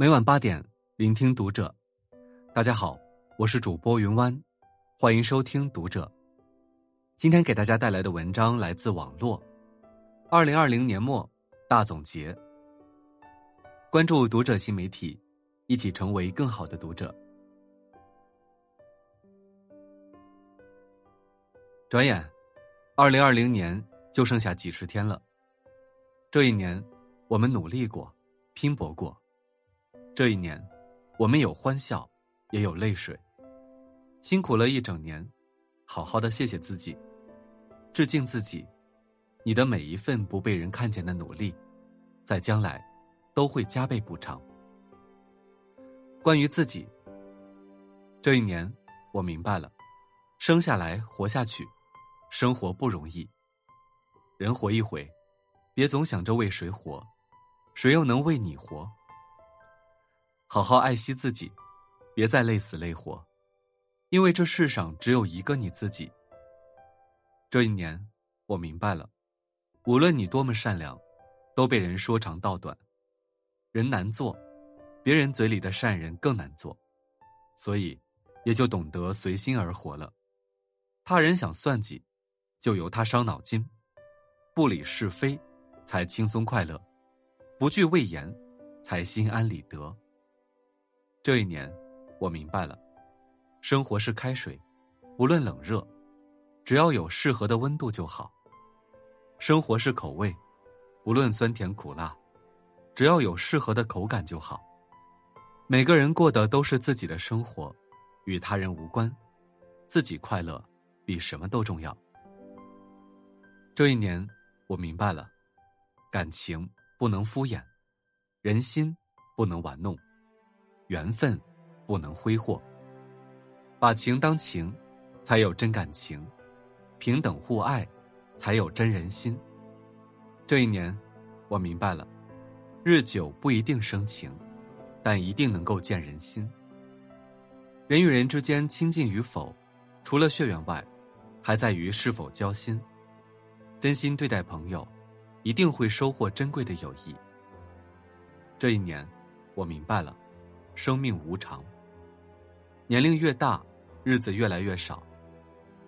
每晚八点，聆听读者。大家好，我是主播云湾，欢迎收听读者。今天给大家带来的文章来自网络。二零二零年末大总结。关注读者新媒体，一起成为更好的读者。转眼，二零二零年就剩下几十天了。这一年，我们努力过，拼搏过。这一年，我们有欢笑，也有泪水。辛苦了一整年，好好的谢谢自己，致敬自己。你的每一份不被人看见的努力，在将来都会加倍补偿。关于自己，这一年我明白了，生下来活下去，生活不容易。人活一回。别总想着为谁活，谁又能为你活？好好爱惜自己，别再累死累活，因为这世上只有一个你自己。这一年，我明白了，无论你多么善良，都被人说长道短。人难做，别人嘴里的善人更难做，所以也就懂得随心而活了。他人想算计，就由他伤脑筋，不理是非。才轻松快乐，不惧畏严，才心安理得。这一年，我明白了，生活是开水，不论冷热，只要有适合的温度就好；生活是口味，不论酸甜苦辣，只要有适合的口感就好。每个人过的都是自己的生活，与他人无关，自己快乐比什么都重要。这一年，我明白了。感情不能敷衍，人心不能玩弄，缘分不能挥霍。把情当情，才有真感情；平等互爱，才有真人心。这一年，我明白了，日久不一定生情，但一定能够见人心。人与人之间亲近与否，除了血缘外，还在于是否交心，真心对待朋友。一定会收获珍贵的友谊。这一年，我明白了，生命无常。年龄越大，日子越来越少，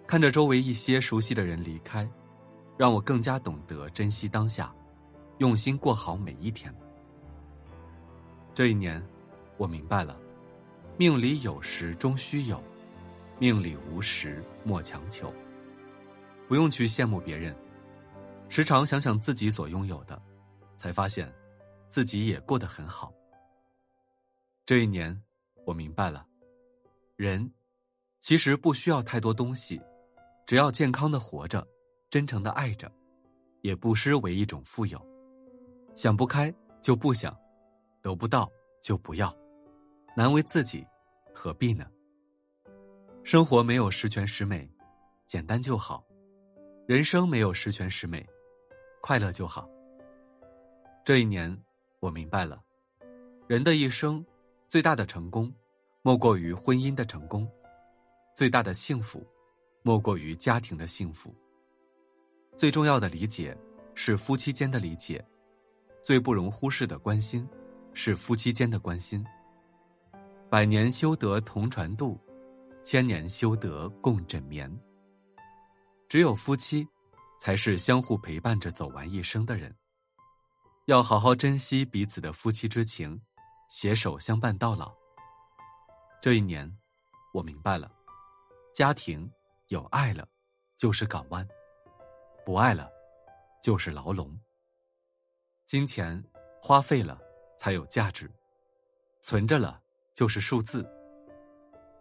看着周围一些熟悉的人离开，让我更加懂得珍惜当下，用心过好每一天。这一年，我明白了，命里有时终须有，命里无时莫强求。不用去羡慕别人。时常想想自己所拥有的，才发现，自己也过得很好。这一年，我明白了，人其实不需要太多东西，只要健康的活着，真诚的爱着，也不失为一种富有。想不开就不想，得不到就不要，难为自己，何必呢？生活没有十全十美，简单就好；人生没有十全十美。快乐就好。这一年，我明白了，人的一生，最大的成功，莫过于婚姻的成功；最大的幸福，莫过于家庭的幸福。最重要的理解，是夫妻间的理解；最不容忽视的关心，是夫妻间的关心。百年修得同船渡，千年修得共枕眠。只有夫妻。才是相互陪伴着走完一生的人。要好好珍惜彼此的夫妻之情，携手相伴到老。这一年，我明白了，家庭有爱了，就是港湾；不爱了，就是牢笼。金钱花费了才有价值，存着了就是数字。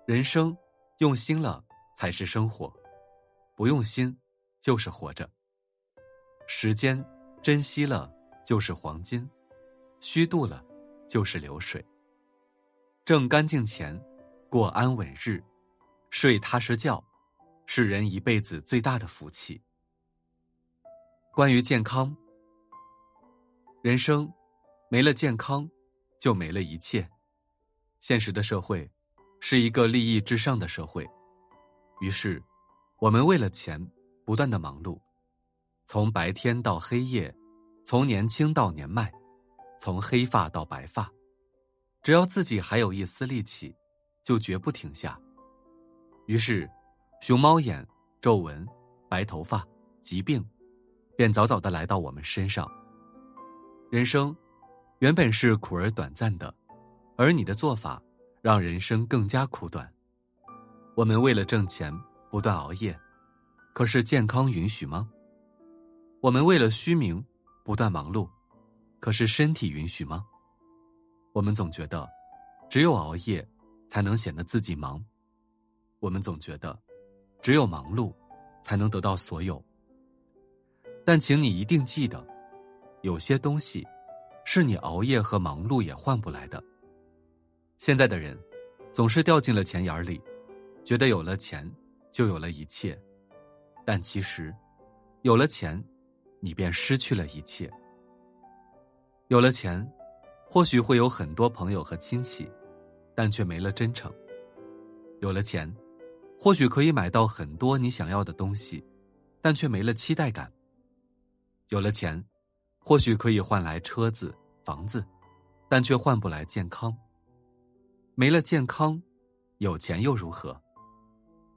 人生用心了才是生活，不用心。就是活着。时间珍惜了就是黄金，虚度了就是流水。挣干净钱，过安稳日，睡踏实觉，是人一辈子最大的福气。关于健康，人生没了健康，就没了一切。现实的社会是一个利益至上的社会，于是我们为了钱。不断的忙碌，从白天到黑夜，从年轻到年迈，从黑发到白发，只要自己还有一丝力气，就绝不停下。于是，熊猫眼、皱纹、白头发、疾病，便早早的来到我们身上。人生原本是苦而短暂的，而你的做法让人生更加苦短。我们为了挣钱不断熬夜，可是健康允许吗？我们为了虚名不断忙碌，可是身体允许吗？我们总觉得只有熬夜才能显得自己忙，我们总觉得只有忙碌才能得到所有。但请你一定记得。有些东西，是你熬夜和忙碌也换不来的。现在的人，总是掉进了钱眼里，觉得有了钱，就有了一切。但其实，有了钱，你便失去了一切。有了钱，或许会有很多朋友和亲戚，但却没了真诚。有了钱，或许可以买到很多你想要的东西，但却没了期待感。有了钱。或许可以换来车子、房子，但却换不来健康。没了健康，有钱又如何？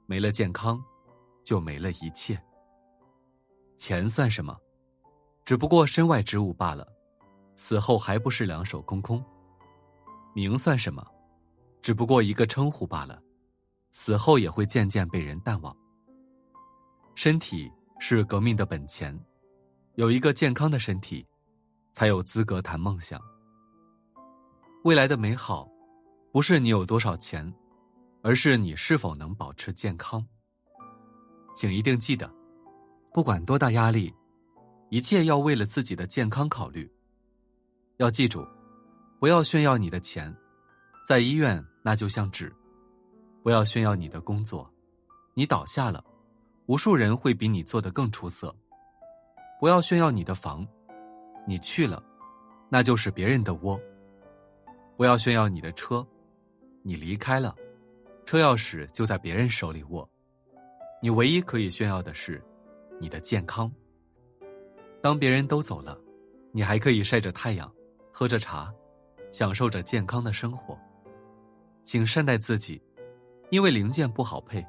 没了健康，就没了一切。钱算什么？只不过身外之物罢了，死后还不是两手空空？名算什么？只不过一个称呼罢了，死后也会渐渐被人淡忘。身体是革命的本钱。有一个健康的身体，才有资格谈梦想。未来的美好，不是你有多少钱，而是你是否能保持健康。请一定记得，不管多大压力，一切要为了自己的健康考虑。要记住，不要炫耀你的钱，在医院那就像纸；不要炫耀你的工作，你倒下了，无数人会比你做的更出色。不要炫耀你的房，你去了，那就是别人的窝。不要炫耀你的车，你离开了，车钥匙就在别人手里握。你唯一可以炫耀的是你的健康。当别人都走了，你还可以晒着太阳，喝着茶，享受着健康的生活。请善待自己，因为零件不好配，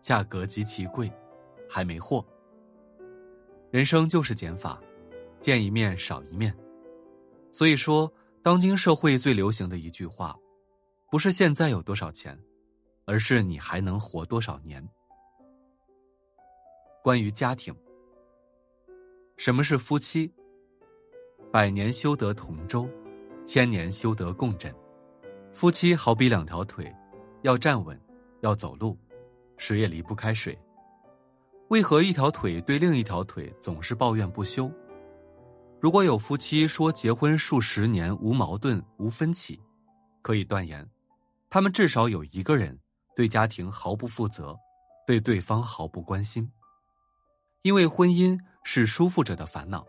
价格极其贵，还没货。人生就是减法，见一面少一面。所以说，当今社会最流行的一句话，不是现在有多少钱，而是你还能活多少年。关于家庭，什么是夫妻？百年修得同舟，千年修得共枕。夫妻好比两条腿，要站稳，要走路，谁也离不开谁。为何一条腿对另一条腿总是抱怨不休？如果有夫妻说结婚数十年无矛盾无分歧，可以断言，他们至少有一个人对家庭毫不负责，对对方毫不关心。因为婚姻是舒服者的烦恼，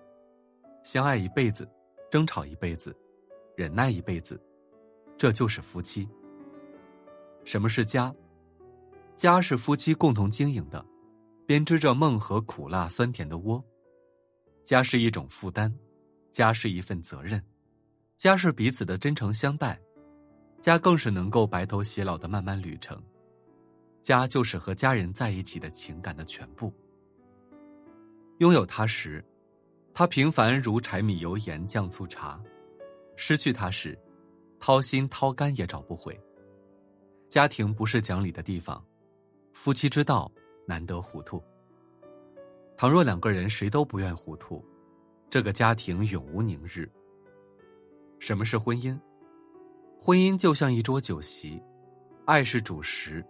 相爱一辈子，争吵一辈子，忍耐一辈子，这就是夫妻。什么是家？家是夫妻共同经营的。编织着梦和苦辣酸甜的窝，家是一种负担，家是一份责任，家是彼此的真诚相待，家更是能够白头偕老的漫漫旅程，家就是和家人在一起的情感的全部。拥有它时，他平凡如柴米油盐酱醋茶；失去他时，掏心掏肝也找不回。家庭不是讲理的地方，夫妻之道。难得糊涂。倘若两个人谁都不愿糊涂，这个家庭永无宁日。什么是婚姻？婚姻就像一桌酒席，爱是主食，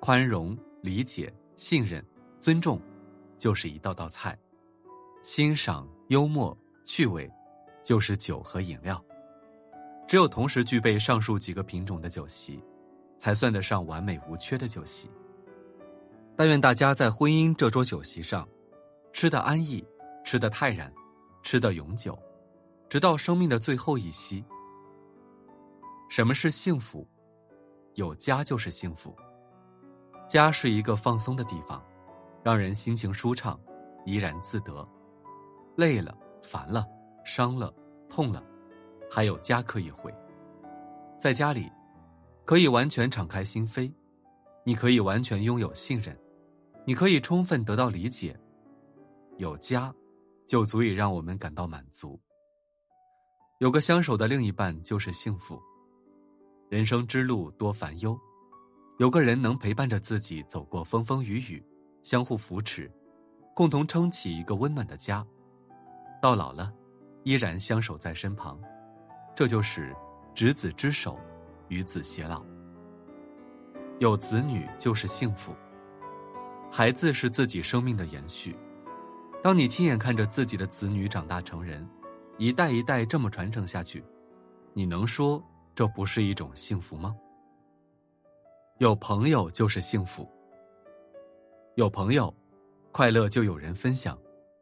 宽容、理解、信任、尊重，就是一道道菜；欣赏、幽默、趣味，就是酒和饮料。只有同时具备上述几个品种的酒席，才算得上完美无缺的酒席。但愿大家在婚姻这桌酒席上，吃得安逸，吃得泰然，吃得永久，直到生命的最后一息。什么是幸福？有家就是幸福。家是一个放松的地方，让人心情舒畅，怡然自得。累了、烦了、伤了、痛了，还有家可以回。在家里，可以完全敞开心扉，你可以完全拥有信任，你可以充分得到理解。有家，就足以让我们感到满足。有个相守的另一半就是幸福。人生之路多烦忧，有个人能陪伴着自己走过风风雨雨，相互扶持，共同撑起一个温暖的家，到老了，依然相守在身旁，这就是执子之手，与子偕老。有子女就是幸福。孩子是自己生命的延续，当你亲眼看着自己的子女长大成人，一代一代这么传承下去，你能说？这不是一种幸福吗？有朋友就是幸福。有朋友，快乐就有人分享，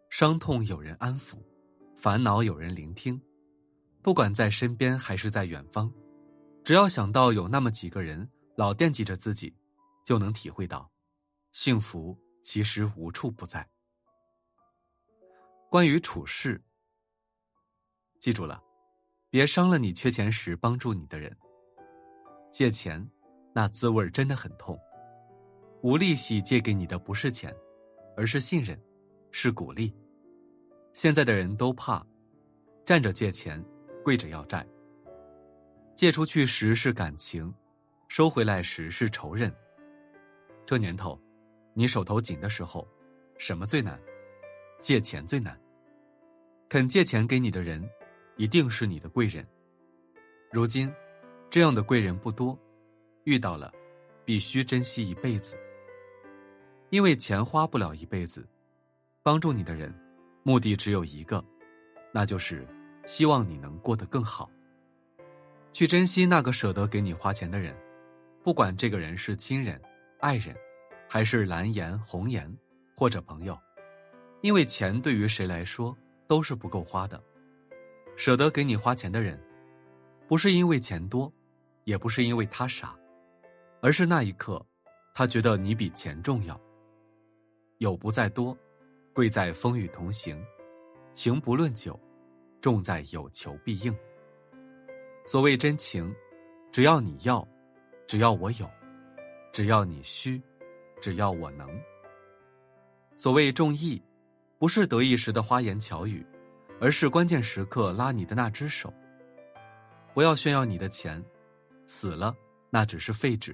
伤痛有人安抚，烦恼有人聆听。不管在身边还是在远方，只要想到有那么几个人老惦记着自己，就能体会到，幸福其实无处不在。关于处事，记住了。别伤了你缺钱时帮助你的人。借钱，那滋味真的很痛。无利息借给你的不是钱，而是信任，是鼓励。现在的人都怕，站着借钱，跪着要债。借出去时是感情，收回来时是仇人。这年头，你手头紧的时候，什么最难？借钱最难。肯借钱给你的人。一定是你的贵人。如今，这样的贵人不多，遇到了，必须珍惜一辈子。因为钱花不了一辈子，帮助你的人，目的只有一个，那就是希望你能过得更好。去珍惜那个舍得给你花钱的人，不管这个人是亲人、爱人，还是蓝颜红颜或者朋友，因为钱对于谁来说都是不够花的。舍得给你花钱的人，不是因为钱多，也不是因为他傻，而是那一刻，他觉得你比钱重要。有不在多，贵在风雨同行；情不论久，重在有求必应。所谓真情，只要你要，只要我有，只要你需，只要我能。所谓重义，不是得意时的花言巧语。而是关键时刻拉你的那只手。不要炫耀你的钱，死了那只是废纸；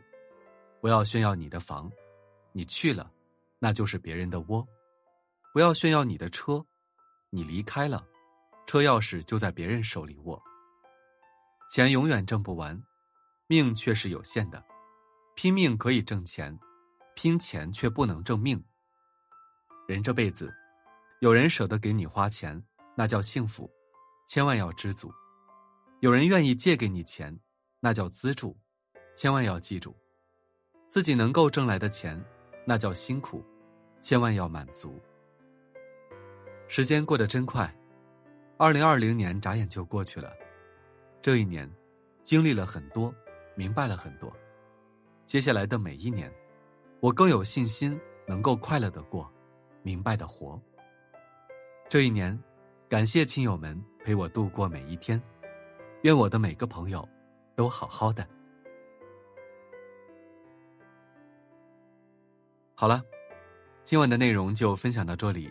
不要炫耀你的房，你去了，那就是别人的窝；不要炫耀你的车，你离开了，车钥匙就在别人手里握。钱永远挣不完，命却是有限的。拼命可以挣钱，拼钱却不能挣命。人这辈子，有人舍得给你花钱。那叫幸福，千万要知足；有人愿意借给你钱，那叫资助，千万要记住；自己能够挣来的钱，那叫辛苦，千万要满足。时间过得真快，二零二零年眨眼就过去了。这一年，经历了很多，明白了很多。接下来的每一年，我更有信心能够快乐的过，明白的活。这一年。感谢亲友们陪我度过每一天，愿我的每个朋友都好好的。好了，今晚的内容就分享到这里，